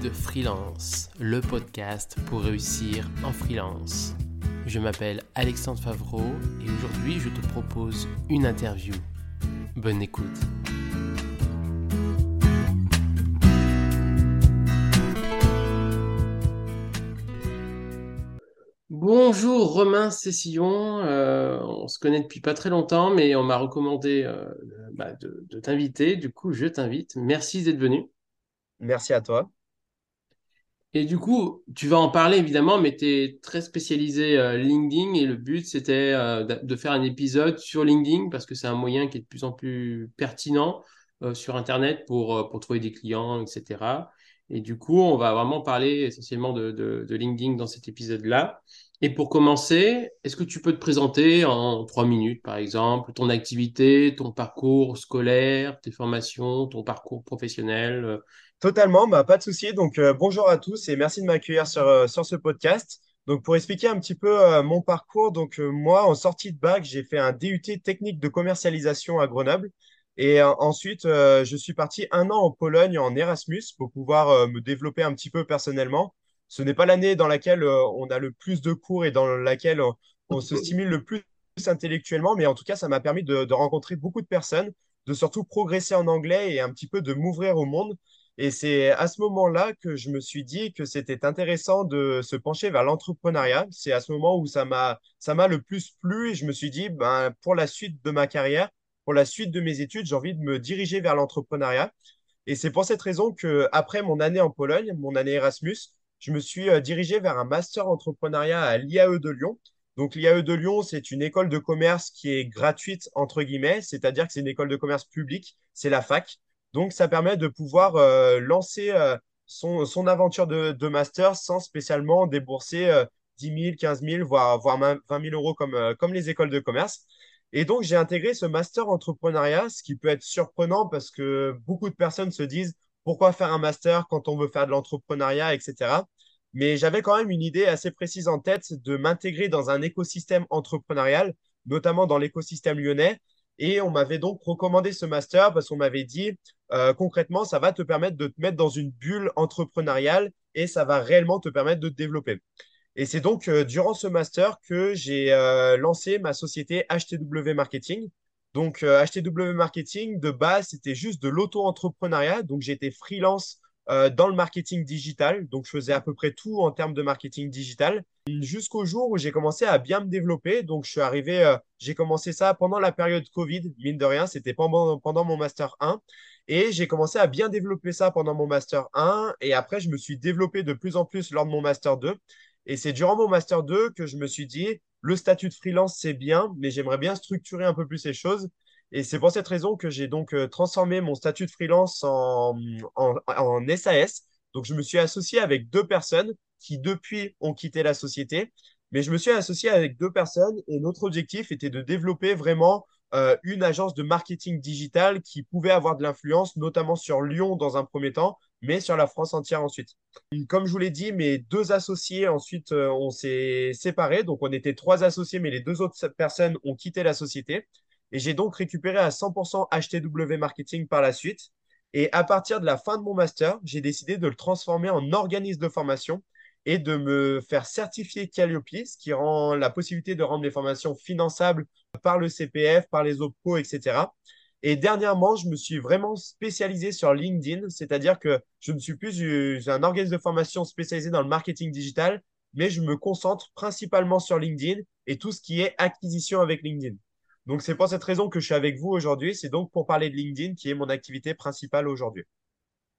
Guide Freelance, le podcast pour réussir en freelance. Je m'appelle Alexandre Favreau et aujourd'hui je te propose une interview. Bonne écoute. Bonjour Romain Cessillon, euh, on se connaît depuis pas très longtemps, mais on m'a recommandé euh, bah, de, de t'inviter. Du coup, je t'invite. Merci d'être venu. Merci à toi. Et du coup, tu vas en parler évidemment, mais tu es très spécialisé euh, LinkedIn et le but c'était euh, de faire un épisode sur LinkedIn parce que c'est un moyen qui est de plus en plus pertinent euh, sur Internet pour, trouver des clients, etc. Et du coup, on va vraiment parler essentiellement de LinkedIn dans cet épisode-là. Et pour commencer, est-ce que tu peux te présenter en trois minutes, par exemple, ton activité, ton parcours scolaire, tes formations, ton parcours professionnel? euh, Totalement, bah, pas de souci. Donc, euh, bonjour à tous et merci de m'accueillir sur, euh, sur ce podcast. Donc, pour expliquer un petit peu mon parcours, donc moi, en sortie de bac, j'ai fait un DUT technique de commercialisation à Grenoble. Et ensuite, je suis parti un an en Pologne en Erasmus pour pouvoir me développer un petit peu personnellement. Ce n'est pas l'année dans laquelle euh, on a le plus de cours et dans laquelle on, on se stimule le plus intellectuellement, mais en tout cas, ça m'a permis de, de rencontrer beaucoup de personnes, de surtout progresser en anglais et un petit peu de m'ouvrir au monde. Et c'est à ce moment-là que je me suis dit que c'était intéressant de se pencher vers l'entrepreneuriat. C'est à ce moment où ça m'a ça m'a le plus plu et je me suis dit, ben, pour la suite de ma carrière, pour la suite de mes études, j'ai envie de me diriger vers l'entrepreneuriat. Et c'est pour cette raison que après mon année en Pologne, mon année Erasmus, je me suis euh, dirigé vers un master entrepreneuriat à l'IAE de Lyon. Donc l'IAE de Lyon, c'est une école de commerce qui est gratuite entre guillemets, c'est-à-dire que c'est une école de commerce publique, c'est la fac. Donc ça permet de pouvoir euh, lancer euh, son, son aventure de, de master sans spécialement débourser euh, 10 000, 15 000, voire, voire même 20 000 euros comme, comme les écoles de commerce. Et donc, j'ai intégré ce master entrepreneuriat, ce qui peut être surprenant parce que beaucoup de personnes se disent pourquoi faire un master quand on veut faire de l'entrepreneuriat, etc. Mais j'avais quand même une idée assez précise en tête de m'intégrer dans un écosystème entrepreneurial, notamment dans l'écosystème lyonnais. Et on m'avait donc recommandé ce master parce qu'on m'avait dit euh, concrètement, ça va te permettre de te mettre dans une bulle entrepreneuriale et ça va réellement te permettre de te développer. Et c'est donc euh, durant ce master que j'ai euh, lancé ma société HTW Marketing. Donc euh, HTW Marketing, de base, c'était juste de l'auto-entrepreneuriat. Donc j'étais freelance euh, dans le marketing digital. Donc je faisais à peu près tout en termes de marketing digital. Jusqu'au jour où j'ai commencé à bien me développer. Donc je suis arrivé, euh, j'ai commencé ça pendant la période Covid, mine de rien, c'était pendant, pendant mon master 1. Et j'ai commencé à bien développer ça pendant mon master 1. Et après, je me suis développé de plus en plus lors de mon master 2. Et c'est durant mon master 2 que je me suis dit, le statut de freelance, c'est bien, mais j'aimerais bien structurer un peu plus les choses. Et c'est pour cette raison que j'ai donc euh, transformé mon statut de freelance en, en, SAS. Donc, je me suis associé avec deux personnes qui, depuis, ont quitté la société. Mais je me suis associé avec deux personnes et notre objectif était de développer vraiment euh, une agence de marketing digital qui pouvait avoir de l'influence, notamment sur Lyon dans un premier temps, mais sur la France entière ensuite. Comme je vous l'ai dit, mes deux associés, ensuite, euh, on s'est séparés. Donc, on était trois associés, mais les deux autres personnes ont quitté la société. Et j'ai donc récupéré à 100% HTW Marketing par la suite. Et à partir de la fin de mon master, j'ai décidé de le transformer en organisme de formation et de me faire certifier Calliope, ce qui rend la possibilité de rendre les formations finançables par le CPF, par les OPCO, etc. Et dernièrement, je me suis vraiment spécialisé sur LinkedIn, c'est-à-dire que je ne suis plus un organisme de formation spécialisé dans le marketing digital, mais je me concentre principalement sur LinkedIn et tout ce qui est acquisition avec LinkedIn. Donc, c'est pour cette raison que je suis avec vous aujourd'hui. C'est donc pour parler de LinkedIn, qui est mon activité principale aujourd'hui.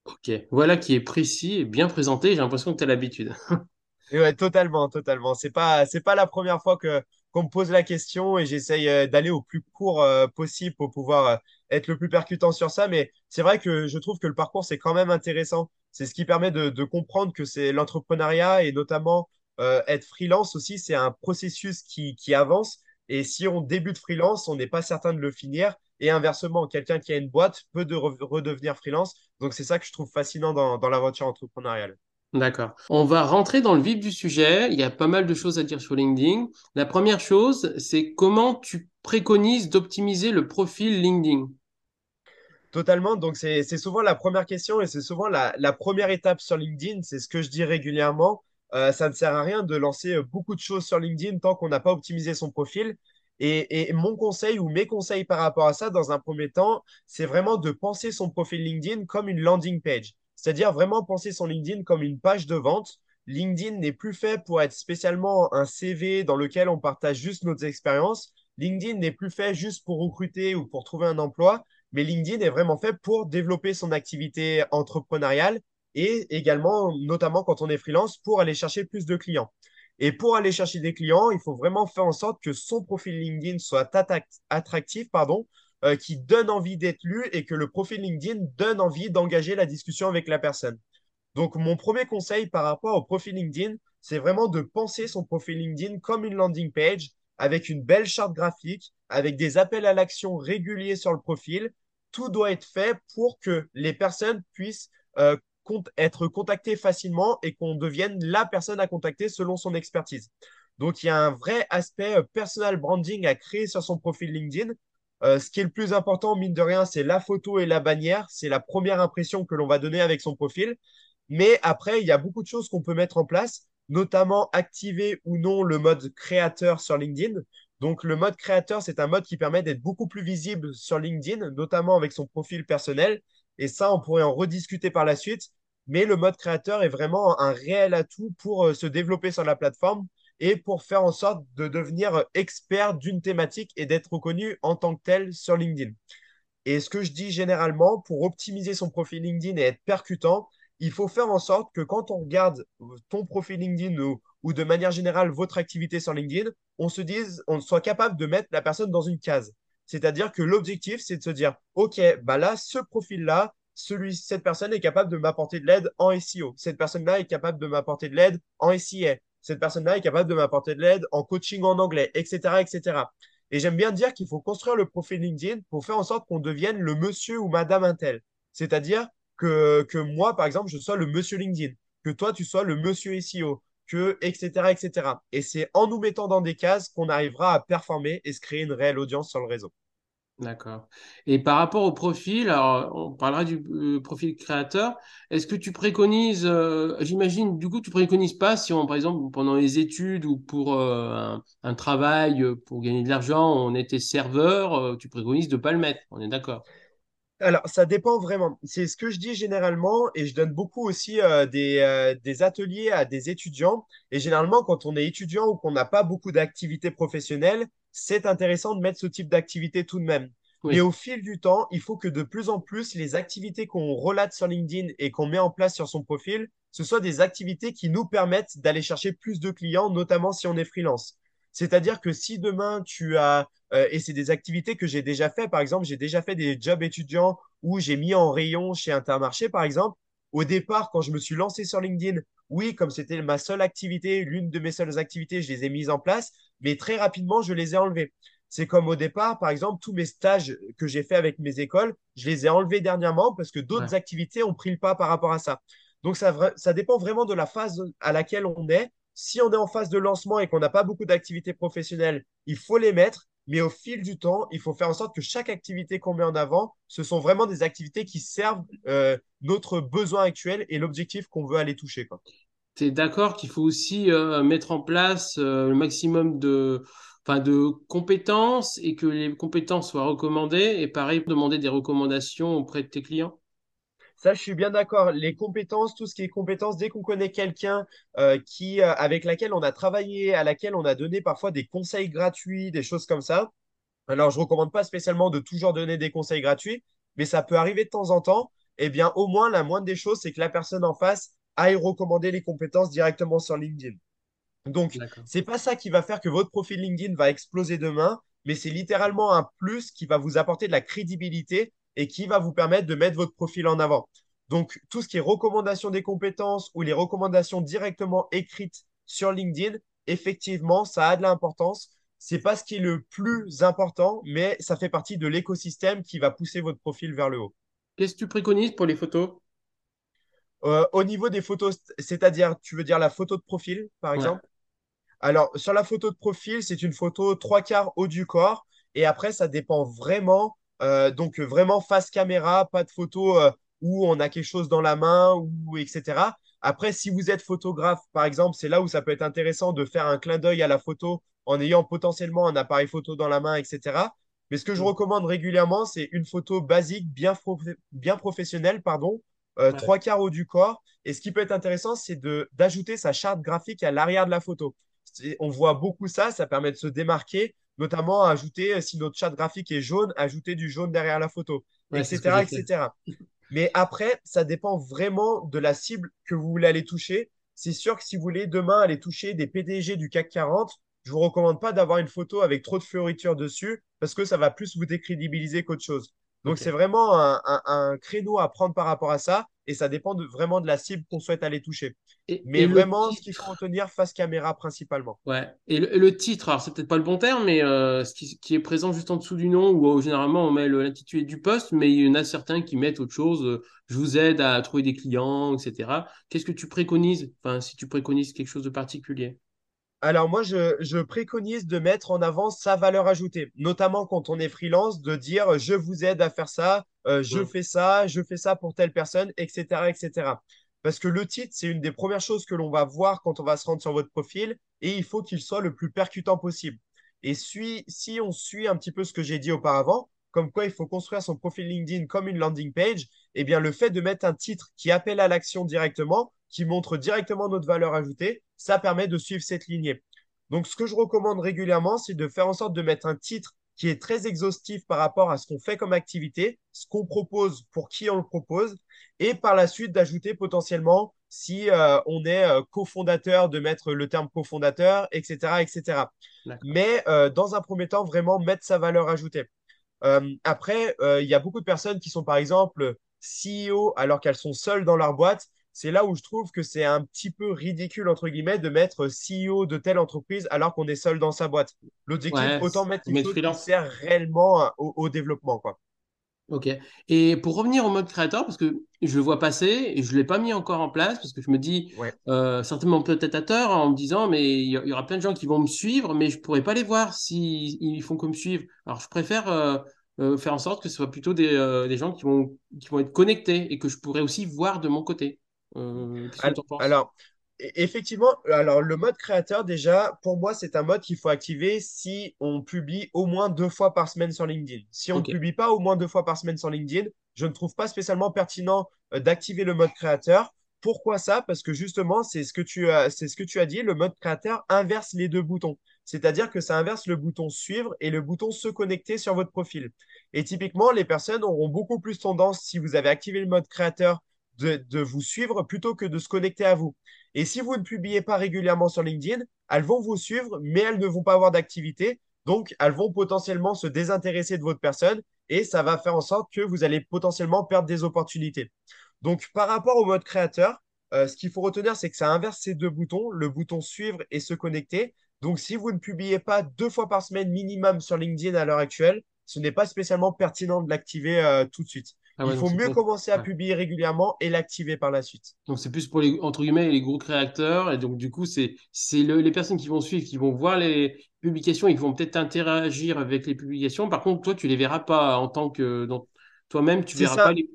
Ok, voilà qui est précis et bien présenté. J'ai l'impression que tu as l'habitude. Ouais, totalement, totalement. C'est pas, c'est pas la première fois que qu'on me pose la question et j'essaye euh, d'aller au plus court euh, possible pour pouvoir euh, être le plus percutant sur ça. Mais c'est vrai que je trouve que le parcours, c'est quand même intéressant. C'est ce qui permet de, comprendre que c'est l'entrepreneuriat et notamment être freelance aussi, c'est un processus qui, avance. Et si on débute freelance, on n'est pas certain de le finir. Et inversement, quelqu'un qui a une boîte peut de re- redevenir freelance. Donc c'est ça que je trouve fascinant dans, dans l'aventure entrepreneuriale. D'accord. On va rentrer dans le vif du sujet. Il y a pas mal de choses à dire sur LinkedIn. La première chose, c'est comment tu préconises d'optimiser le profil LinkedIn? Totalement. Donc, c'est, souvent la première question et c'est souvent la, la première étape sur LinkedIn. C'est ce que je dis régulièrement. Euh, ça ne sert à rien de lancer euh, beaucoup de choses sur LinkedIn tant qu'on n'a pas optimisé son profil. Et, et mon conseil ou mes conseils par rapport à ça, dans un premier temps, c'est vraiment de penser son profil LinkedIn comme une landing page. C'est-à-dire vraiment penser son LinkedIn comme une page de vente. LinkedIn n'est plus fait pour être spécialement un CV dans lequel on partage juste nos expériences. LinkedIn n'est plus fait juste pour recruter ou pour trouver un emploi mais LinkedIn est vraiment fait pour développer son activité entrepreneuriale et également, notamment quand on est freelance, pour aller chercher plus de clients. Et pour aller chercher des clients, il faut vraiment faire en sorte que son profil LinkedIn soit attractif, pardon, euh, qui donne envie d'être lu et que le profil LinkedIn donne envie d'engager la discussion avec la personne. Donc, mon premier conseil par rapport au profil LinkedIn, c'est vraiment de penser son profil LinkedIn comme une landing page avec une belle charte graphique, avec des appels à l'action réguliers sur le profil. Tout doit être fait pour que les personnes puissent euh, être contactées facilement et qu'on devienne la personne à contacter selon son expertise. Donc, il y a un vrai aspect euh, personal branding à créer sur son profil LinkedIn. Euh, ce qui est le plus important, mine de rien, c'est la photo et la bannière. C'est la première impression que l'on va donner avec son profil. Mais après, il y a beaucoup de choses qu'on peut mettre en place notamment activer ou non le mode créateur sur LinkedIn. Donc, le mode créateur, c'est un mode qui permet d'être beaucoup plus visible sur LinkedIn, notamment avec son profil personnel. Et ça, on pourrait en rediscuter par la suite. Mais le mode créateur est vraiment un réel atout pour euh, se développer sur la plateforme et pour faire en sorte de devenir expert d'une thématique et d'être reconnu en tant que tel sur LinkedIn. Et ce que je dis généralement, pour optimiser son profil LinkedIn et être percutant, il faut faire en sorte que quand on regarde ton profil LinkedIn ou, de manière générale votre activité sur LinkedIn, on se dise, on soit capable de mettre la personne dans une case. C'est-à-dire que l'objectif, c'est de se dire, OK, bah là, ce profil-là, celui, cette personne est capable de m'apporter de l'aide en SEO. Cette personne-là est capable de m'apporter de l'aide en SIA. Cette personne-là est capable de m'apporter de l'aide en coaching en anglais, etc., etc. Et j'aime bien dire qu'il faut construire le profil LinkedIn pour faire en sorte qu'on devienne le monsieur ou madame Intel. C'est-à-dire que, moi, par exemple, je sois le monsieur LinkedIn, que toi, tu sois le monsieur SEO, que, etc., etc. Et c'est en nous mettant dans des cases qu'on arrivera à performer et se créer une réelle audience sur le réseau. D'accord. Et par rapport au profil, alors on parlera du euh, profil créateur. Est-ce que tu préconises, euh, j'imagine, du coup, tu préconises pas si par exemple, pendant les études ou pour euh, un, un, travail pour gagner de l'argent, on était serveur, tu préconises de pas le mettre? On est d'accord. Alors, ça dépend vraiment. C'est ce que je dis généralement et je donne beaucoup aussi des, des, ateliers à des étudiants. Et généralement, quand on est étudiant ou qu'on n'a pas beaucoup d'activités professionnelles, c'est intéressant de mettre ce type d'activité tout de même. Mais au fil du temps, il faut que de plus en plus, les activités qu'on relate sur LinkedIn et qu'on met en place sur son profil, ce soient des activités qui nous permettent d'aller chercher plus de clients, notamment si on est freelance. C'est-à-dire que si demain tu as, euh, et c'est des activités que j'ai déjà fait, par exemple, j'ai déjà fait des jobs étudiants où j'ai mis en rayon chez Intermarché, par exemple. Au départ, quand je me suis lancé sur LinkedIn, oui, comme c'était ma seule activité, l'une de mes seules activités, je les ai mises en place, mais très rapidement, je les ai enlevées. C'est comme au départ, par exemple, tous mes stages que j'ai fait avec mes écoles, je les ai enlevés dernièrement parce que d'autres activités ont pris le pas par rapport à ça. Donc, ça, ça dépend vraiment de la phase à laquelle on est si on est en phase de lancement et qu'on n'a pas beaucoup d'activités professionnelles, il faut les mettre. Mais au fil du temps, il faut faire en sorte que chaque activité qu'on met en avant, ce sont vraiment des activités qui servent euh, notre besoin actuel et l'objectif qu'on veut aller toucher. Tu es d'accord qu'il faut aussi euh, mettre en place euh, le maximum de, de compétences et que les compétences soient recommandées? Et pareil, demander des recommandations auprès de tes clients? Ça, je suis bien d'accord. Les compétences, tout ce qui est compétences, dès qu'on connaît quelqu'un euh, qui, euh, avec laquelle on a travaillé, à laquelle on a donné parfois des conseils gratuits, des choses comme ça. Alors, je ne recommande pas spécialement de toujours donner des conseils gratuits, mais ça peut arriver de temps en temps. Eh bien, au moins, la moindre des choses, c'est que la personne en face aille recommander les compétences directement sur LinkedIn. Donc, c'est pas ça qui va faire que votre profil LinkedIn va exploser demain, mais c'est littéralement un plus qui va vous apporter de la crédibilité et qui va vous permettre de mettre votre profil en avant. Donc, tout ce qui est recommandation des compétences ou les recommandations directement écrites sur LinkedIn, effectivement, ça a de l'importance. C'est pas ce qui est le plus important, mais ça fait partie de l'écosystème qui va pousser votre profil vers le haut. Qu'est-ce que tu préconises pour les photos? Euh, Au niveau des photos, c'est-à-dire, tu veux dire la photo de profil, par exemple? Alors, sur la photo de profil, c'est une photo trois quarts haut du corps. Et après, ça dépend vraiment Euh, donc vraiment face caméra, pas de photo euh, où on a quelque chose dans la main ou etc. Après, si vous êtes photographe, par exemple, c'est là où ça peut être intéressant de faire un clin d'œil à la photo en ayant potentiellement un appareil photo dans la main, etc. Mais ce que je Mm. recommande régulièrement, c'est une photo basique, bien, bien professionnelle, pardon, euh, Ouais, trois quarts haut du corps. Et ce qui peut être intéressant, c'est d'ajouter sa charte graphique à l'arrière de la photo. On voit beaucoup ça, ça permet de se démarquer, notamment ajouter, euh, si notre charte graphique est jaune, ajouter du jaune derrière la photo, ouais, etc., etc. Mais après, ça dépend vraiment de la cible que vous voulez aller toucher. C'est sûr que si vous voulez demain aller toucher des PDG du CAC 40, je vous recommande pas d'avoir une photo avec trop de fioritures dessus parce que ça va plus vous décrédibiliser qu'autre chose. Donc c'est vraiment un, un- un créneau à prendre par rapport à ça et ça dépend de- vraiment de la cible qu'on souhaite aller toucher. Et, Mais et vraiment, ce qu'il faut retenir, face caméra principalement. ouais. Et le, titre, alors c'est peut-être pas le bon terme, mais euh, ce qui, qui est présent juste en dessous du nom, où euh, généralement on met l'intitulé du poste, mais il y en a certains qui mettent autre chose. euh, je vous aide à trouver des clients, etc. Qu'est-ce que tu préconises? Enfin, si tu préconises quelque chose de particulier? Alors moi, je, je préconise de mettre en avant sa valeur ajoutée, notamment quand on est freelance, de dire je vous aide à faire ça, euh, je Mm. fais ça, je fais ça pour telle personne, etc., etc. Parce que le titre, c'est une des premières choses que l'on va voir quand on va se rendre sur votre profil et il faut qu'il soit le plus percutant possible. Et si, si on suit un petit peu ce que j'ai dit auparavant, comme quoi il faut construire son profil LinkedIn comme une landing page, eh bien le fait de mettre un titre qui appelle à l'action directement, qui montre directement notre valeur ajoutée, ça permet de suivre cette lignée. Donc, ce que je recommande régulièrement, c'est de faire en sorte de mettre un titre qui est très exhaustif par rapport à ce qu'on fait comme activité, ce qu'on propose, pour qui on le propose, et par la suite d'ajouter potentiellement si euh, on est euh, cofondateur, de mettre le terme cofondateur, etc., etc. Mais euh, dans un premier temps, vraiment mettre sa valeur ajoutée. Après, il y a beaucoup de personnes qui sont par exemple CEO alors qu'elles sont seules dans leur boîte. C'est là où je trouve que c'est un petit peu ridicule, entre guillemets, de mettre CEO de telle entreprise alors qu'on est seul dans sa boîte. L'objectif, Ouais, autant mettre chose qui sert réellement au, au développement, quoi. Ok. Et pour revenir au mode créateur, parce que je le vois passer et je ne l'ai pas mis encore en place, parce que je me dis, Ouais. euh, certainement peut-être à tort, en me disant, mais il y, aura plein de gens qui vont me suivre, mais je ne pourrai pas les voir s'ils ils font que me suivre. Alors je préfère euh, euh, faire en sorte que ce soit plutôt des, des gens qui vont, qui vont être connectés et que je pourrai aussi voir de mon côté. Euh, que en penses? Alors, e- effectivement, alors le mode créateur, déjà, pour moi, c'est un mode qu'il faut activer si on publie au moins deux fois par semaine sur LinkedIn. Si on ne publie pas au moins deux fois par semaine sur LinkedIn, je ne trouve pas spécialement pertinent euh, d'activer le mode créateur. Pourquoi ça? Parce que justement, c'est ce que tu as, c'est ce que tu as dit, le mode créateur inverse les deux boutons. C'est-à-dire que ça inverse le bouton suivre et le bouton se connecter sur votre profil. Et typiquement, les personnes auront beaucoup plus tendance, si vous avez activé le mode créateur, de, vous suivre plutôt que de se connecter à vous. Et si vous ne publiez pas régulièrement sur LinkedIn, elles vont vous suivre, mais elles ne vont pas avoir d'activité. Donc, elles vont potentiellement se désintéresser de votre personne et ça va faire en sorte que vous allez potentiellement perdre des opportunités. Donc, par rapport au mode créateur, euh, ce qu'il faut retenir, c'est que ça inverse ces deux boutons, le bouton suivre et se connecter. Donc, si vous ne publiez pas deux fois par semaine minimum sur LinkedIn à l'heure actuelle, ce n'est pas spécialement pertinent de l'activer euh, tout de suite. Ah Il ouais, faut mieux commencer à ouais. publier régulièrement et l'activer par la suite. Donc c'est plus pour les entre guillemets les gros créateurs et donc du coup c'est c'est le- les personnes qui vont suivre qui vont voir les publications et qui vont peut-être interagir avec les publications. Par contre toi tu les verras pas en tant que toi-même tu verras pas les,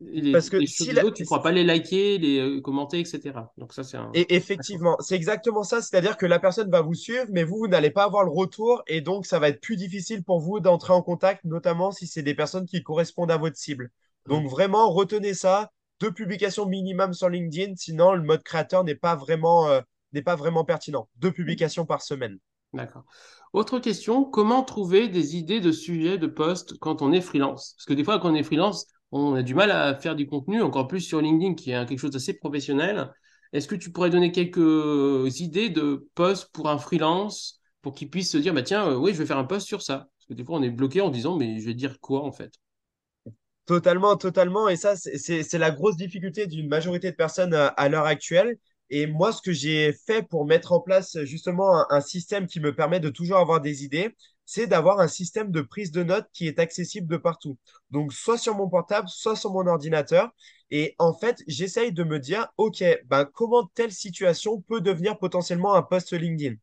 les, parce que les si des la- autres, tu pourras pas les liker, les euh, commenter, etc. Donc ça c'est un Et effectivement, c'est exactement ça, c'est-à-dire que la personne va vous suivre, mais vous, vous n'allez pas avoir le retour, et donc ça va être plus difficile pour vous d'entrer en contact, notamment si c'est des personnes qui correspondent à votre cible. Donc vraiment, retenez ça, deux publications minimum sur LinkedIn, sinon le mode créateur n'est pas vraiment, euh, n'est pas vraiment pertinent. Deux publications par semaine. D'accord. Autre question, comment trouver des idées de sujets de posts quand on est freelance? Parce que des fois, quand on est freelance, on a du mal à faire du contenu, encore plus sur LinkedIn, qui est quelque chose d'assez professionnel. Est-ce que tu pourrais donner quelques idées de posts pour un freelance pour qu'il puisse se dire, bah tiens, euh, oui, je vais faire un post sur ça? Parce que des fois, on est bloqué en disant, mais je vais dire quoi en fait? Totalement, totalement. Et ça, c'est la grosse difficulté d'une majorité de personnes à, à l'heure actuelle. Et moi, ce que j'ai fait pour mettre en place justement un système qui me permet de toujours avoir des idées, c'est d'avoir un système de prise de notes qui est accessible de partout. Donc, soit sur mon portable, soit sur mon ordinateur. Et en fait, j'essaye de me dire, OK, ben, comment telle situation peut devenir potentiellement un post LinkedIn?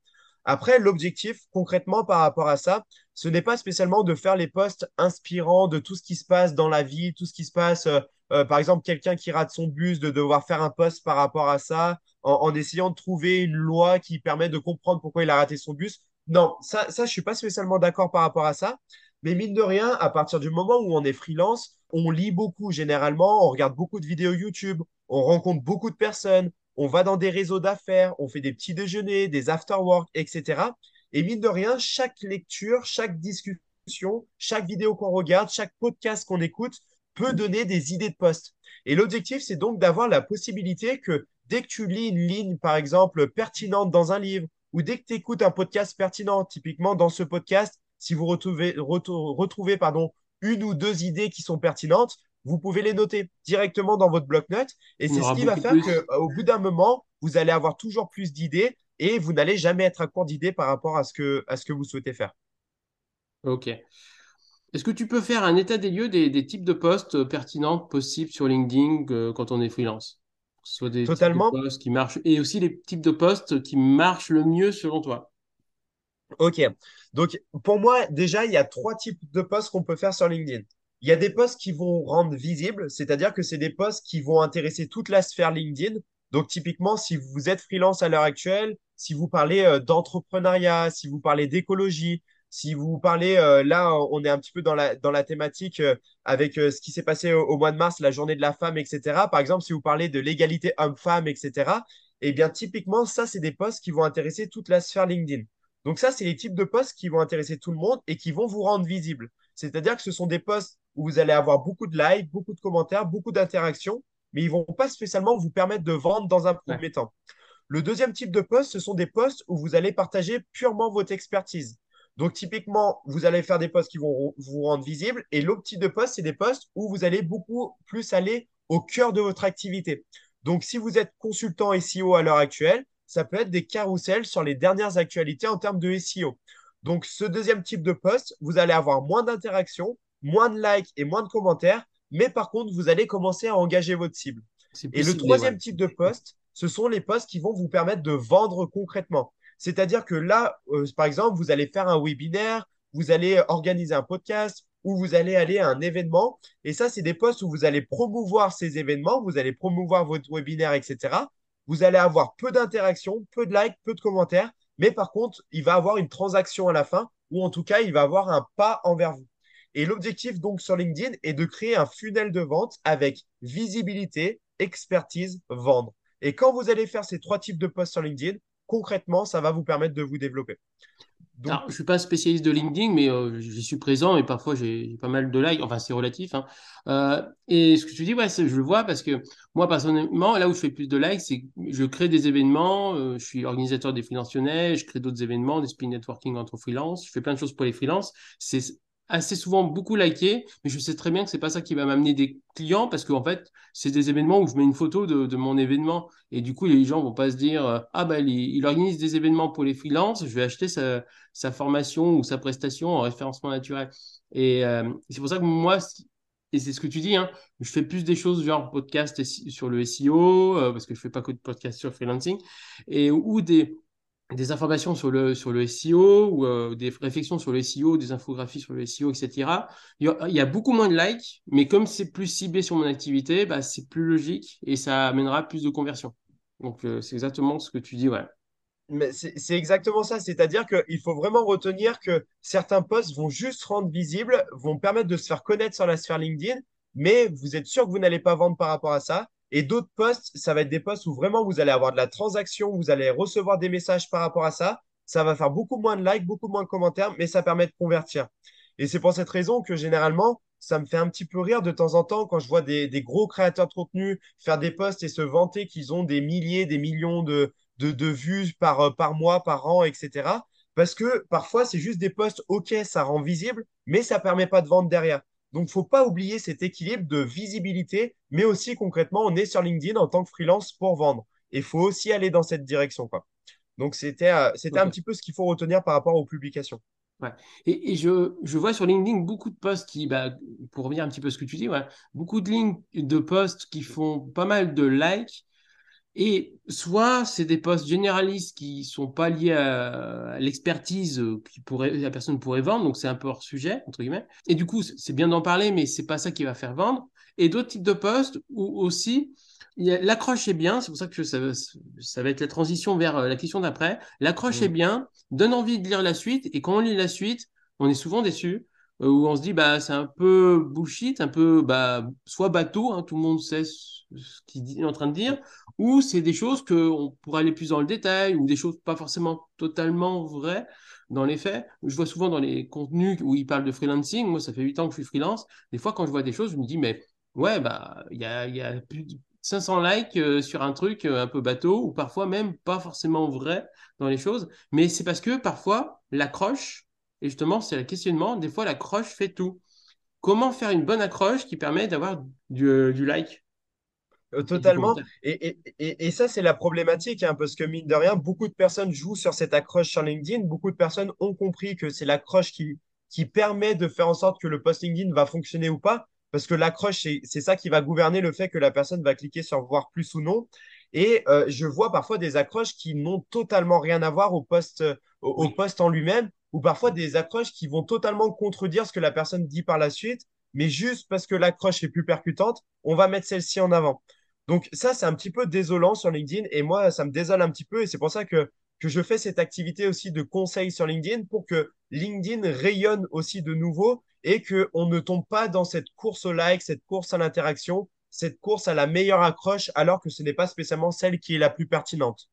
Après, l'objectif concrètement par rapport à ça, ce n'est pas spécialement de faire les posts inspirants de tout ce qui se passe dans la vie, tout ce qui se passe, euh, euh, par exemple, quelqu'un qui rate son bus, de devoir faire un post par rapport à ça, en, en essayant de trouver une loi qui permet de comprendre pourquoi il a raté son bus. Non, ça, ça, je suis pas spécialement d'accord par rapport à ça. Mais mine de rien, à partir du moment où on est freelance, on lit beaucoup généralement, on regarde beaucoup de vidéos YouTube, on rencontre beaucoup de personnes, on va dans des réseaux d'affaires, on fait des petits déjeuners, des after-work, etc. Et mine de rien, chaque lecture, chaque discussion, chaque vidéo qu'on regarde, chaque podcast qu'on écoute peut donner des idées de poste. Et l'objectif, c'est donc d'avoir la possibilité que dès que tu lis une ligne, par exemple, pertinente dans un livre, ou dès que tu écoutes un podcast pertinent, typiquement dans ce podcast, si vous retrouvez, retrouvez pardon, une ou deux idées qui sont pertinentes, vous pouvez les noter directement dans votre bloc-notes. Et c'est ce qui va faire qu'au bout d'un moment, vous allez avoir toujours plus d'idées et vous n'allez jamais être à court d'idées par rapport à ce, que, à ce que vous souhaitez faire. Ok. Est-ce que tu peux faire un état des lieux des, types de postes pertinents possibles sur LinkedIn euh, quand on est freelance? Soit des Totalement. postes qui marchent et aussi les types de postes qui marchent le mieux selon toi. Ok. Donc, pour moi, déjà, il y a trois types de posts qu'on peut faire sur LinkedIn. Il y a des posts qui vont rendre visibles, c'est-à-dire que c'est des posts qui vont intéresser toute la sphère LinkedIn. Donc, typiquement, si vous êtes freelance à l'heure actuelle, si vous parlez euh, d'entrepreneuriat, si vous parlez d'écologie, si vous parlez, euh, là, on est un petit peu dans la, dans la thématique euh, avec ce qui s'est passé au, mois de mars, la journée de la femme, etc. Par exemple, si vous parlez de l'égalité homme-femme, etc., eh bien, typiquement, ça, c'est des posts qui vont intéresser toute la sphère LinkedIn. Donc ça, c'est les types de posts qui vont intéresser tout le monde et qui vont vous rendre visible. C'est-à-dire que ce sont des posts où vous allez avoir beaucoup de likes, beaucoup de commentaires, beaucoup d'interactions, mais ils ne vont pas spécialement vous permettre de vendre dans un premier temps. Le deuxième type de posts, ce sont des posts où vous allez partager purement votre expertise. Donc, typiquement, vous allez faire des posts qui vont vous rendre visible. Et l'autre type de post, c'est des posts où vous allez beaucoup plus aller au cœur de votre activité. Donc, si vous êtes consultant SEO à l'heure actuelle, ça peut être des carousels sur les dernières actualités en termes de SEO. Donc, ce deuxième type de post, vous allez avoir moins d'interactions, moins de likes et moins de commentaires, mais par contre, vous allez commencer à engager votre cible. Et le troisième type de post, ce sont les posts qui vont vous permettre de vendre concrètement. C'est-à-dire que là, euh, par exemple, vous allez faire un webinaire, vous allez organiser un podcast ou vous allez aller à un événement. Et ça, c'est des posts où vous allez promouvoir ces événements, vous allez promouvoir votre webinaire, etc vous allez avoir peu d'interactions, peu de likes, peu de commentaires, mais par contre, il va avoir une transaction à la fin, ou en tout cas, il va avoir un pas envers vous. Et l'objectif donc sur LinkedIn est de créer un funnel de vente avec visibilité, expertise, vendre. Et quand vous allez faire ces trois types de posts sur LinkedIn, concrètement, ça va vous permettre de vous développer. je ne suis pas spécialiste de LinkedIn, mais euh, j'y suis présent et parfois j'ai pas mal de likes. Enfin, c'est relatif. Hein. Euh, et ce que tu dis, ouais, je le vois parce que moi, personnellement, là où je fais plus de likes, c'est que je crée des événements. Euh, je suis organisateur des freelances je crée d'autres événements, des spin networking entre freelances. Je fais plein de choses pour les freelances. Assez souvent beaucoup liké, mais je sais très bien que c'est pas ça qui va m'amener des clients parce qu'en fait, c'est des événements où je mets une photo de, mon événement et du coup, les gens vont pas se dire euh, ah ben il, organise des événements pour les freelances, je vais acheter sa, formation ou sa prestation en référencement naturel. Et euh, c'est pour ça que moi, et c'est ce que tu dis, hein, je fais plus des choses genre podcast sur le SEO euh, parce que je fais pas que de podcast sur freelancing et ou des des informations sur le, sur le SEO ou euh, des réflexions sur le SEO, des infographies sur le SEO, etc. Il y, a, beaucoup moins de likes, mais comme c'est plus ciblé sur mon activité, bah, c'est plus logique et ça amènera plus de conversion. Donc, euh, c'est exactement ce que tu dis, ouais. Mais c'est exactement ça, c'est-à-dire qu'il faut vraiment retenir que certains posts vont juste rendre visibles, vont permettre de se faire connaître sur la sphère LinkedIn, mais vous êtes sûr que vous n'allez pas vendre par rapport à ça. Et d'autres posts, ça va être des posts où vraiment vous allez avoir de la transaction, vous allez recevoir des messages par rapport à ça. Ça va faire beaucoup moins de likes, beaucoup moins de commentaires, mais ça permet de convertir. Et c'est pour cette raison que généralement, ça me fait un petit peu rire de temps en temps quand je vois des, gros créateurs de contenu faire des posts et se vanter qu'ils ont des milliers, des millions de, vues par, par mois, par an, etc. Parce que parfois, c'est juste des posts, ok, ça rend visible, mais ça permet pas de vendre derrière. Donc, il ne faut pas oublier cet équilibre de visibilité, mais aussi concrètement, on est sur LinkedIn en tant que freelance pour vendre. Et il faut aussi aller dans cette direction. Quoi. Donc, c'était euh, c'était un petit peu ce qu'il faut retenir par rapport aux publications. Ouais. Et, je, je, vois sur LinkedIn beaucoup de posts qui, bah, pour revenir un petit peu à ce que tu dis, ouais, beaucoup de lignes de posts qui font pas mal de likes. Et soit c'est des postes généralistes qui sont pas liés à, l'expertise que pourrait, la personne pourrait vendre, donc c'est un peu hors sujet, entre guillemets. Et du coup, c'est bien d'en parler, mais c'est pas ça qui va faire vendre. Et d'autres types de postes où aussi l'accroche est bien, c'est pour ça que ça, ça, va être la transition vers euh, la question d'après. L'accroche est mm. bien, donne envie de lire la suite, et quand on lit la suite, on est souvent déçu, euh, où on se dit bah c'est un peu bullshit, un peu bah soit bateau, hein, tout le monde sait ce, qu'il est en train de dire, ou c'est des choses que on pourrait aller plus dans le détail, ou des choses pas forcément totalement vraies dans les faits. Je vois souvent dans les contenus où ils parlent de freelancing, moi ça fait 8 ans que je suis freelance, des fois quand je vois des choses, je me dis mais ouais bah il y a, y a plus, 500 likes euh, sur un truc euh, un peu bateau ou parfois même pas forcément vrai dans les choses. Mais c'est parce que parfois l'accroche, et justement c'est le questionnement, des fois l'accroche fait tout. Comment faire une bonne accroche qui permet d'avoir du, euh, like? Totalement. Et, et, et, ça, c'est la problématique, hein, parce que mine de rien, beaucoup de personnes jouent sur cette accroche sur LinkedIn. Beaucoup de personnes ont compris que c'est l'accroche qui, qui permet de faire en sorte que le post LinkedIn va fonctionner ou pas parce que l'accroche, c'est ça qui va gouverner le fait que la personne va cliquer sur voir plus ou non. Et euh, je vois parfois des accroches qui n'ont totalement rien à voir au poste, au, poste en lui-même, ou parfois des accroches qui vont totalement contredire ce que la personne dit par la suite, mais juste parce que l'accroche est plus percutante, on va mettre celle-ci en avant. Donc ça, c'est un petit peu désolant sur LinkedIn, et moi, ça me désole un petit peu, et c'est pour ça que que je fais cette activité aussi de conseil sur LinkedIn pour que LinkedIn rayonne aussi de nouveau et qu'on ne tombe pas dans cette course au like, cette course à l'interaction, cette course à la meilleure accroche alors que ce n'est pas spécialement celle qui est la plus pertinente.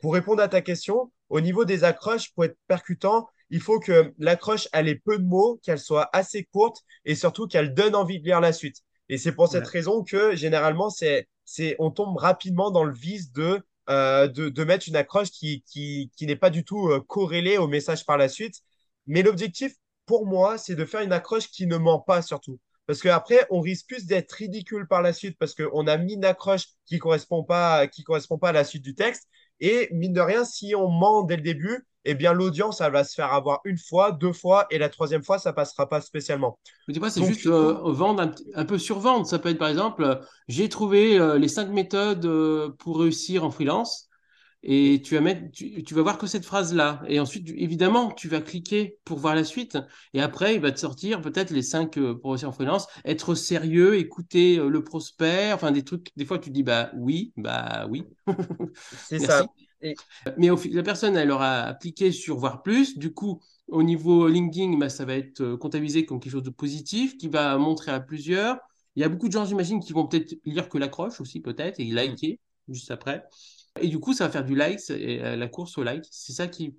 Pour répondre à ta question, au niveau des accroches, pour être percutant, il faut que l'accroche elle ait peu de mots, qu'elle soit assez courte et surtout qu'elle donne envie de lire la suite. Et c'est pour cette raison que généralement, c'est, c'est, on tombe rapidement dans le vice de euh, de, mettre une accroche qui, qui, n'est pas du tout euh, corrélée au message par la suite. Mais l'objectif, pour moi, c'est de faire une accroche qui ne ment pas surtout. Parce qu'après, on risque plus d'être ridicule par la suite parce qu'on a mis une accroche qui ne correspond, pas, qui correspond pas à la suite du texte. Et mine de rien, si on ment dès le début, eh bien l'audience, elle va se faire avoir une fois, deux fois, et la troisième fois, ça passera pas spécialement. Pas, c'est juste euh, vendre un, peu sur vendre. Ça peut être par exemple, euh, j'ai trouvé euh, les cinq méthodes pour réussir en freelance. Et tu vas, mettre, tu, vas voir que cette phrase-là. Et ensuite, évidemment, tu vas cliquer pour voir la suite. Et après, il va te sortir peut-être les cinq pour réussir en freelance. Être sérieux, écouter le prospect, enfin des trucs. Des fois, tu dis, bah oui, bah oui. C'est ça. Mais la personne, elle aura appliqué sur voir plus. Du coup, au niveau LinkedIn, bah, ça va être euh, comptabilisé comme quelque chose de positif qui va montrer à plusieurs. Il y a beaucoup de gens, j'imagine, qui vont peut-être lire que l'accroche aussi, peut-être, et liker juste après. Et du coup, ça va faire du like, et euh, la course au like. C'est ça qui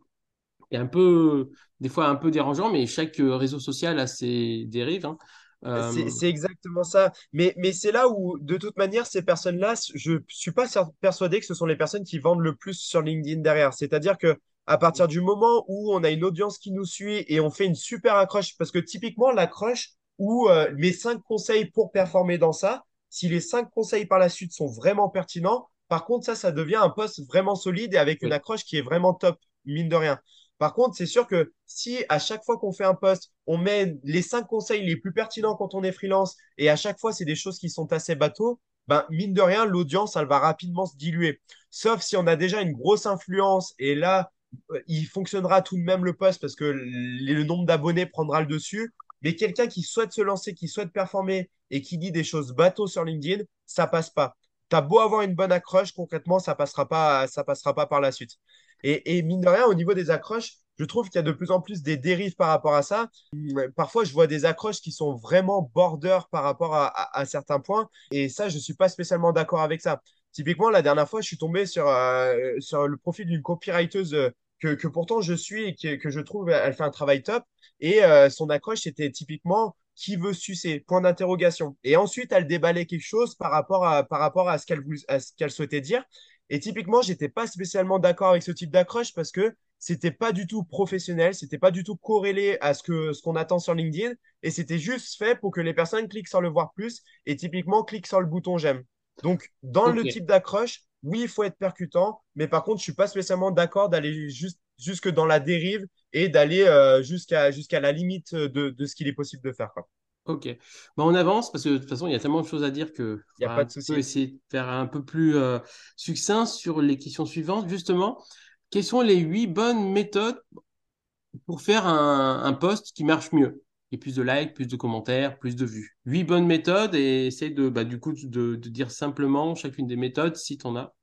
est un peu, des fois, un peu dérangeant, mais chaque euh, réseau social a ses dérives. Hein. Euh, c'est exactement ça. Mais, mais c'est là où, de toute manière, ces personnes-là, je ne suis pas persuadé que ce sont les personnes qui vendent le plus sur LinkedIn derrière. C'est-à-dire que à partir du moment où on a une audience qui nous suit et on fait une super accroche, parce que typiquement, l'accroche ou euh, mes cinq conseils pour performer dans ça, si les cinq conseils par la suite sont vraiment pertinents, par contre, ça, ça devient un poste vraiment solide et avec une accroche qui est vraiment top, mine de rien. Par contre, c'est sûr que si à chaque fois qu'on fait un post, on met les cinq conseils les plus pertinents quand on est freelance et à chaque fois, c'est des choses qui sont assez bateaux, ben, mine de rien, l'audience, elle va rapidement se diluer. Sauf si on a déjà une grosse influence et là, euh, il fonctionnera tout de même le post parce que le nombre d'abonnés prendra le dessus. Mais quelqu'un qui souhaite se lancer, qui souhaite performer et qui dit des choses bateaux sur LinkedIn, ça passe pas. Tu as beau avoir une bonne accroche, concrètement, ça passera pas, ça passera pas par la suite. Et, mine de rien, au niveau des accroches, je trouve qu'il y a de plus en plus des dérives par rapport à ça. Parfois, je vois des accroches qui sont vraiment border par rapport à, certains points. Et ça, je ne suis pas spécialement d'accord avec ça. Typiquement, la dernière fois, je suis tombé sur, euh, sur le profil d'une copywriteuse euh, que, que, pourtant je suis et que, que, je trouve, elle fait un travail top. Et euh, son accroche, c'était typiquement qui veut sucer? Point d'interrogation. Et ensuite, elle déballait quelque chose par rapport à, par rapport à ce qu'elle qu'elle souhaitait dire. Et typiquement, j'étais pas spécialement d'accord avec ce type d'accroche parce que c'était pas du tout professionnel, c'était pas du tout corrélé à ce que ce qu'on attend sur LinkedIn et c'était juste fait pour que les personnes cliquent sur le voir plus et typiquement cliquent sur le bouton j'aime. Donc dans le type d'accroche, oui, il faut être percutant, mais par contre, je suis pas spécialement d'accord d'aller juste jusque dans la dérive et d'aller euh, jusqu'à jusqu'à la limite de, de ce qu'il est possible de faire. Quoi. Ok. Bah, on avance parce que de toute façon, il y a tellement de choses à dire que Il n'y a pas de souci. essayer de faire un peu plus euh, succinct sur les questions suivantes. Justement, quelles sont les huit bonnes méthodes pour faire un, un post qui marche mieux? Et plus de likes, plus de commentaires, plus de vues. Huit bonnes méthodes et essaye de, bah, du coup, de, de dire simplement chacune des méthodes si tu en as.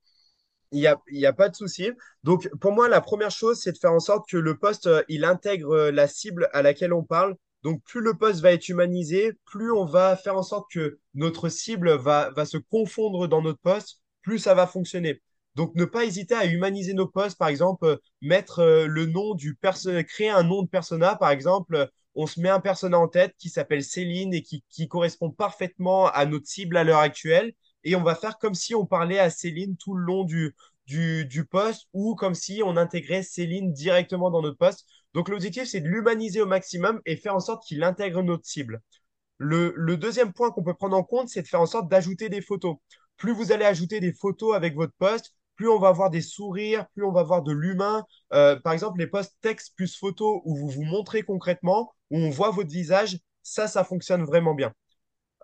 Il n'y a, il y a pas de souci. Donc, pour moi, la première chose, c'est de faire en sorte que le poste, euh, il intègre euh, la cible à laquelle on parle. Donc, plus le poste va être humanisé, plus on va faire en sorte que notre cible va, va se confondre dans notre poste, plus ça va fonctionner. Donc, ne pas hésiter à humaniser nos posts. Par exemple, euh, mettre euh, le nom du créer un nom de persona. Par exemple, euh, on se met un persona en tête qui s'appelle Céline et qui, qui correspond parfaitement à notre cible à l'heure actuelle. Et on va faire comme si on parlait à Céline tout le long du, du, du poste ou comme si on intégrait Céline directement dans notre poste. Donc l'objectif, c'est de l'humaniser au maximum et faire en sorte qu'il intègre notre cible. Le, deuxième point qu'on peut prendre en compte, c'est de faire en sorte d'ajouter des photos. Plus vous allez ajouter des photos avec votre poste, plus on va voir des sourires, plus on va voir de l'humain. Euh, par exemple, les posts texte plus photo où vous vous montrez concrètement, où on voit votre visage, ça, ça fonctionne vraiment bien.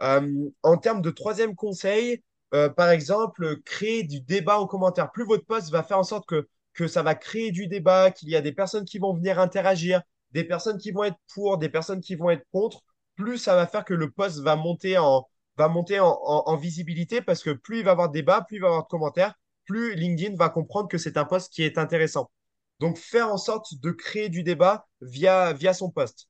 Euh, en termes de troisième conseil, euh, par exemple, créer du débat en commentaire. Plus votre post va faire en sorte que, que ça va créer du débat, qu'il y a des personnes qui vont venir interagir, des personnes qui vont être pour, des personnes qui vont être contre, plus ça va faire que le post va monter en, visibilité parce que plus il va y avoir de débat, plus il va y avoir de commentaires, plus LinkedIn va comprendre que c'est un post qui est intéressant. Donc, faire en sorte de créer du débat via, son post.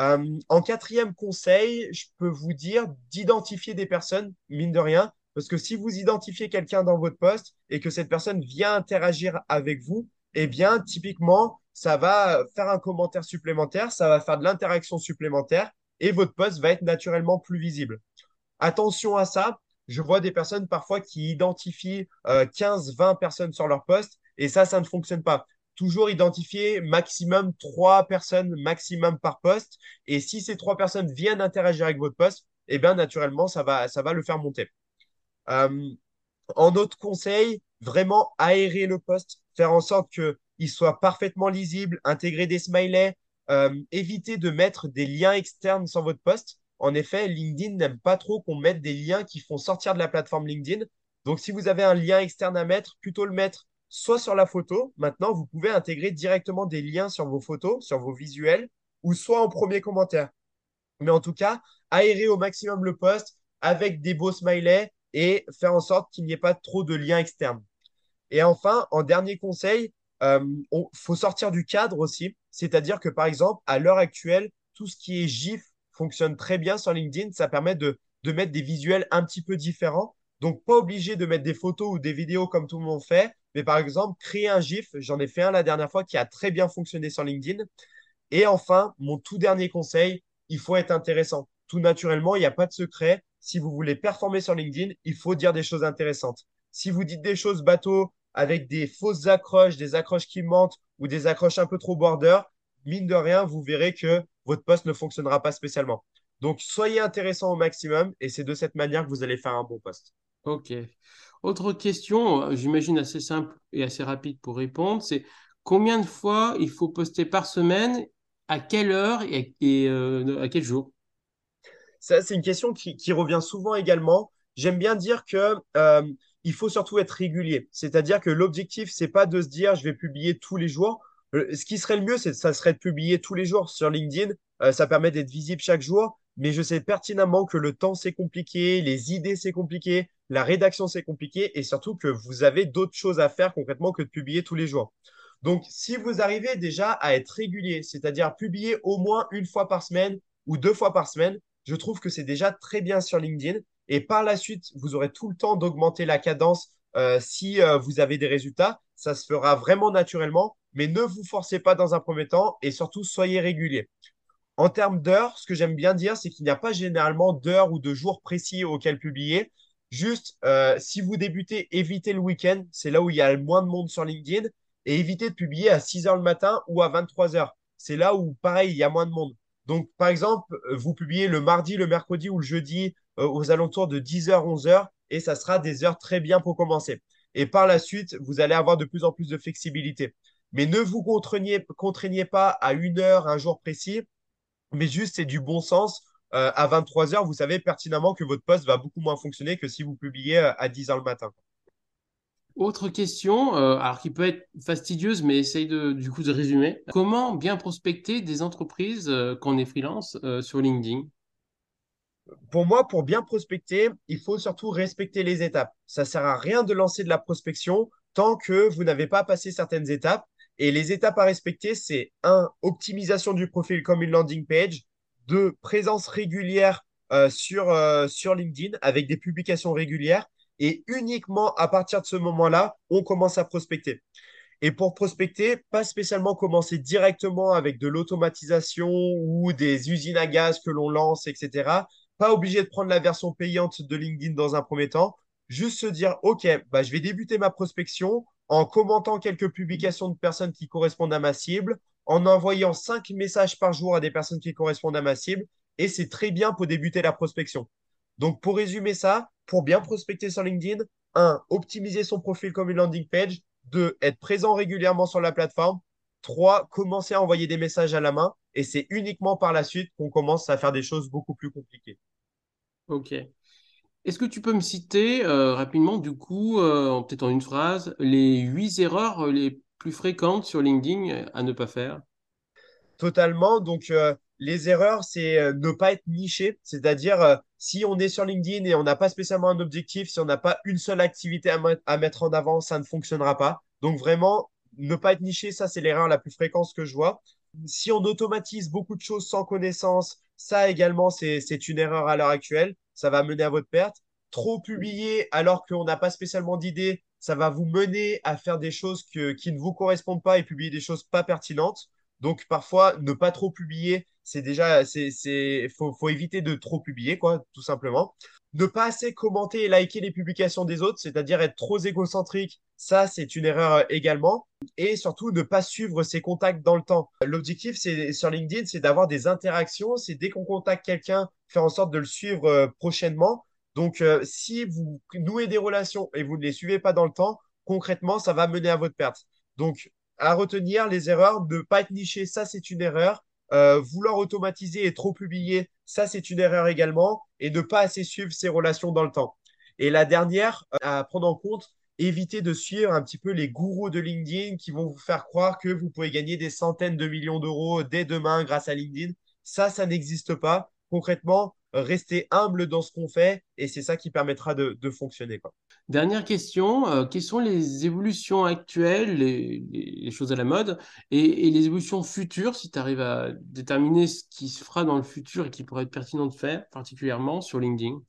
Euh, en quatrième conseil, je peux vous dire d'identifier des personnes, mine de rien, parce que si vous identifiez quelqu'un dans votre poste et que cette personne vient interagir avec vous, eh bien, typiquement, ça va faire un commentaire supplémentaire, ça va faire de l'interaction supplémentaire et votre poste va être naturellement plus visible. Attention à ça. Je vois des personnes parfois qui identifient euh, 15-20 personnes sur leur poste et ça, ça ne fonctionne pas. Toujours identifier maximum trois personnes maximum par poste. Et si ces trois personnes viennent interagir avec votre poste, eh bien, naturellement, ça va, ça va le faire monter. Euh, en autre conseil, vraiment aérer le poste, faire en sorte qu'il soit parfaitement lisible, intégrer des smileys, euh, éviter de mettre des liens externes sur votre poste. En effet, LinkedIn n'aime pas trop qu'on mette des liens qui font sortir de la plateforme LinkedIn. Donc, si vous avez un lien externe à mettre, plutôt le mettre soit sur la photo. Maintenant, vous pouvez intégrer directement des liens sur vos photos, sur vos visuels, ou soit en premier commentaire. Mais en tout cas, aérer au maximum le poste avec des beaux smileys et faire en sorte qu'il n'y ait pas trop de liens externes. Et enfin, en dernier conseil, euh, on- faut sortir du cadre aussi. C'est-à-dire que, par exemple, à l'heure actuelle, tout ce qui est GIF fonctionne très bien sur LinkedIn. Ça permet de, de mettre des visuels un petit peu différents. Donc, pas obligé de mettre des photos ou des vidéos comme tout le monde fait. Mais par exemple, créer un GIF, j'en ai fait un la dernière fois qui a très bien fonctionné sur LinkedIn. Et enfin, mon tout dernier conseil, il faut être intéressant. Tout naturellement, il n'y a pas de secret. Si vous voulez performer sur LinkedIn, il faut dire des choses intéressantes. Si vous dites des choses bateau avec des fausses accroches, des accroches qui mentent ou des accroches un peu trop border, mine de rien, vous verrez que votre poste ne fonctionnera pas spécialement. Donc, soyez intéressant au maximum et c'est de cette manière que vous allez faire un bon poste. Ok. Autre question, euh, j'imagine assez simple et assez rapide pour répondre, c'est combien de fois il faut poster par semaine, à quelle heure et, euh, à quel jour? C'est une question qui, qui revient souvent également. J'aime bien dire que euh, il faut surtout être régulier. C'est-à-dire que l'objectif, c'est pas de se dire je vais publier tous les jours. Euh, Ce qui serait le mieux, c'est ça serait de publier tous les jours sur LinkedIn. Euh, ça permet d'être visible chaque jour. Mais je sais pertinemment que le temps, c'est compliqué, les idées, c'est compliqué, la rédaction, c'est compliqué, et surtout que vous avez d'autres choses à faire concrètement que de publier tous les jours. Donc, si vous arrivez déjà à être régulier, c'est-à-dire publier au moins une fois par semaine ou deux fois par semaine, je trouve que c'est déjà très bien sur LinkedIn. Et par la suite, vous aurez tout le temps d'augmenter la cadence euh, si euh, vous avez des résultats. Ça se fera vraiment naturellement, mais ne vous forcez pas dans un premier temps et surtout soyez régulier. En termes d'heures, ce que j'aime bien dire, c'est qu'il n'y a pas généralement d'heures ou de jours précis auxquels publier. Juste, euh, si vous débutez, évitez le week-end. C'est là où il y a le moins de monde sur LinkedIn. Et évitez de publier à 6 heures le matin ou à 23 heures. C'est là où, pareil, il y a moins de monde. Donc, par exemple, euh, vous publiez le mardi, le mercredi ou le jeudi euh, aux alentours de 10h, 11h. Et ça sera des heures très bien pour commencer. Et par la suite, vous allez avoir de plus en plus de flexibilité. Mais ne vous contraignez, pas à une heure, un jour précis mais juste c'est du bon sens. euh, à 23 heures, vous savez pertinemment que votre poste va beaucoup moins fonctionner que si vous publiez euh, à 10 heures le matin. Autre question, euh, alors qui peut être fastidieuse, mais essaye de, du coup de résumer. Comment bien prospecter des entreprises quand on est freelance sur LinkedIn? Pour moi, pour bien prospecter, il faut surtout respecter les étapes. Ça sert à rien de lancer de la prospection tant que vous n'avez pas passé certaines étapes. Et les étapes à respecter, c'est 1. Optimisation du profil comme une landing page. 2. Présence régulière euh, sur, euh, sur LinkedIn avec des publications régulières. Et uniquement à partir de ce moment-là, on commence à prospecter. Et pour prospecter, pas spécialement commencer directement avec de l'automatisation ou des usines à gaz que l'on lance, etc. Pas obligé de prendre la version payante de LinkedIn dans un premier temps. Juste se dire, OK, bah, je vais débuter ma prospection en commentant quelques publications de personnes qui correspondent à ma cible, en envoyant cinq messages par jour à des personnes qui correspondent à ma cible. Et c'est très bien pour débuter la prospection. Donc, pour résumer ça, pour bien prospecter sur LinkedIn, 1. Optimiser son profil comme une landing page. 2. Être présent régulièrement sur la plateforme. 3. Commencer à envoyer des messages à la main. Et c'est uniquement par la suite qu'on commence à faire des choses beaucoup plus compliquées. Ok. Est-ce que tu peux me citer euh, rapidement, du coup, euh, peut-être en une phrase, les huit erreurs les plus fréquentes sur LinkedIn à ne pas faire? Totalement. Donc, euh, les erreurs, c'est ne pas être niché. C'est-à-dire, si on est sur LinkedIn et on n'a pas spécialement un objectif, si on n'a pas une seule activité à, mettre en avant, ça ne fonctionnera pas. Donc, vraiment, ne pas être niché, ça, c'est l'erreur la plus fréquente que je vois. Si on automatise beaucoup de choses sans connaissance, ça également, c'est une erreur à l'heure actuelle ça va mener à votre perte. Trop publier alors qu'on n'a pas spécialement d'idées, ça va vous mener à faire des choses qui ne vous correspondent pas et publier des choses pas pertinentes. Donc parfois, ne pas trop publier, c'est déjà, c'est, faut, faut éviter de trop publier, quoi, tout simplement. Ne pas assez commenter et liker les publications des autres, c'est-à-dire être trop égocentrique, ça, c'est une erreur également. Et surtout, ne pas suivre ses contacts dans le temps. L'objectif, c'est sur LinkedIn, c'est d'avoir des interactions. C'est dès qu'on contacte quelqu'un, faire en sorte de le suivre euh, prochainement. Donc, euh, si vous nouez des relations et vous ne les suivez pas dans le temps, concrètement, ça va mener à votre perte. Donc, à retenir les erreurs, ne pas être niché, ça, c'est une erreur. Euh, vouloir automatiser et trop publier, ça, c'est une erreur également. Et ne pas assez suivre ses relations dans le temps. Et la dernière à prendre en compte, évitez de suivre un petit peu les gourous de LinkedIn qui vont vous faire croire que vous pouvez gagner des centaines de millions d'euros dès demain grâce à LinkedIn. Ça, ça n'existe pas. Concrètement, restez humble dans ce qu'on fait et c'est ça qui permettra de, fonctionner. Quoi. Dernière question, euh, quelles sont les évolutions actuelles, les, choses à la mode et, les évolutions futures, si tu arrives à déterminer ce qui se fera dans le futur et qui pourrait être pertinent de faire, particulièrement sur LinkedIn?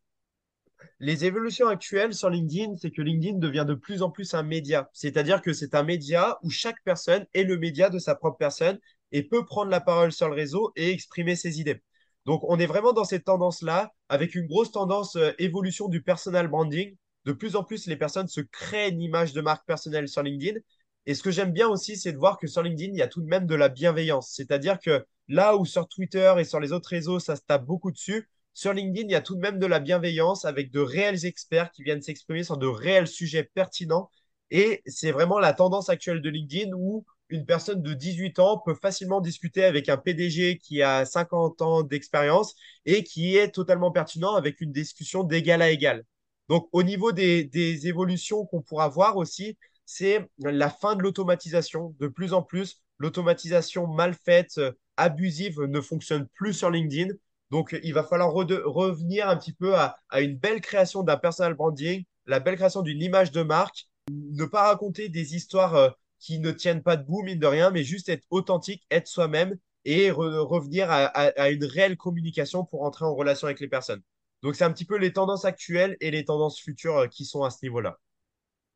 Les évolutions actuelles sur LinkedIn, c'est que LinkedIn devient de plus en plus un média. C'est-à-dire que c'est un média où chaque personne est le média de sa propre personne et peut prendre la parole sur le réseau et exprimer ses idées. Donc, on est vraiment dans cette tendance-là, avec une grosse tendance euh, évolution du personal branding. De plus en plus, les personnes se créent une image de marque personnelle sur LinkedIn. Et ce que j'aime bien aussi, c'est de voir que sur LinkedIn, il y a tout de même de la bienveillance. C'est-à-dire que là où sur Twitter et sur les autres réseaux, ça se tape beaucoup dessus, sur LinkedIn, il y a tout de même de la bienveillance avec de réels experts qui viennent s'exprimer sur de réels sujets pertinents. Et c'est vraiment la tendance actuelle de LinkedIn où une personne de 18 ans peut facilement discuter avec un PDG qui a 50 ans d'expérience et qui est totalement pertinent avec une discussion d'égal à égal. Donc, au niveau des, évolutions qu'on pourra voir aussi, c'est la fin de l'automatisation. De plus en plus, l'automatisation mal faite, abusive, ne fonctionne plus sur LinkedIn. Donc, il va falloir revenir un petit peu à, une belle création d'un personal branding, la belle création d'une image de marque, ne pas raconter des histoires euh, qui ne tiennent pas debout, mine de rien, mais juste être authentique, être soi-même et revenir à, une réelle communication pour entrer en relation avec les personnes. Donc, c'est un petit peu les tendances actuelles et les tendances futures euh, qui sont à ce niveau-là.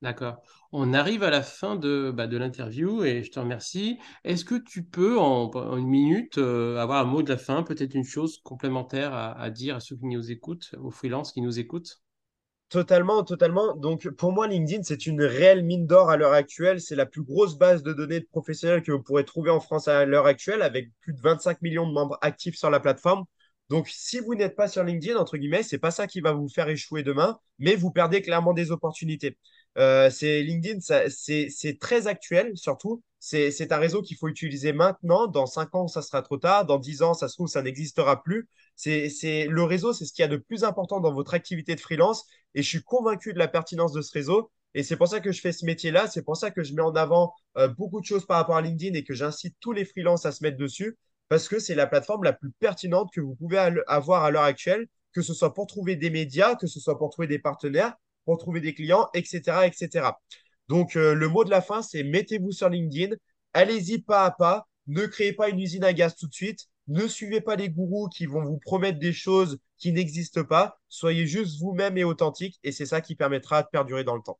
D'accord. On arrive à la fin de, bah, de l'interview et je te remercie. Est-ce que tu peux, en, une minute, euh, avoir un mot de la fin, peut-être une chose complémentaire à, dire à ceux qui nous écoutent, aux freelances qui nous écoutent? Totalement, totalement. Donc, pour moi, LinkedIn, c'est une réelle mine d'or à l'heure actuelle. C'est la plus grosse base de données de professionnels que vous pourrez trouver en France à l'heure actuelle, avec plus de 25 millions de membres actifs sur la plateforme. Donc, si vous n'êtes pas sur LinkedIn, entre guillemets, c'est pas ça qui va vous faire échouer demain, mais vous perdez clairement des opportunités. Euh, c'est LinkedIn, c'est très actuel surtout. c'est un réseau qu'il faut utiliser maintenant. Dans 5 ans, ça sera trop tard. Dans 10 ans, ça se trouve, ça n'existera plus. C'est, le réseau, c'est ce qu'il y a de plus important dans votre activité de freelance. Et je suis convaincu de la pertinence de ce réseau. Et c'est pour ça que je fais ce métier-là. C'est pour ça que je mets en avant euh, beaucoup de choses par rapport à LinkedIn et que j'incite tous les freelances à se mettre dessus parce que c'est la plateforme la plus pertinente que vous pouvez avoir à l'heure actuelle, que ce soit pour trouver des médias, que ce soit pour trouver des partenaires, pour trouver des clients, etc. etc. Donc, euh, le mot de la fin, c'est mettez-vous sur LinkedIn, allez-y pas à pas, ne créez pas une usine à gaz tout de suite, ne suivez pas les gourous qui vont vous promettre des choses qui n'existent pas, soyez juste vous-même et authentique, et c'est ça qui permettra de perdurer dans le temps.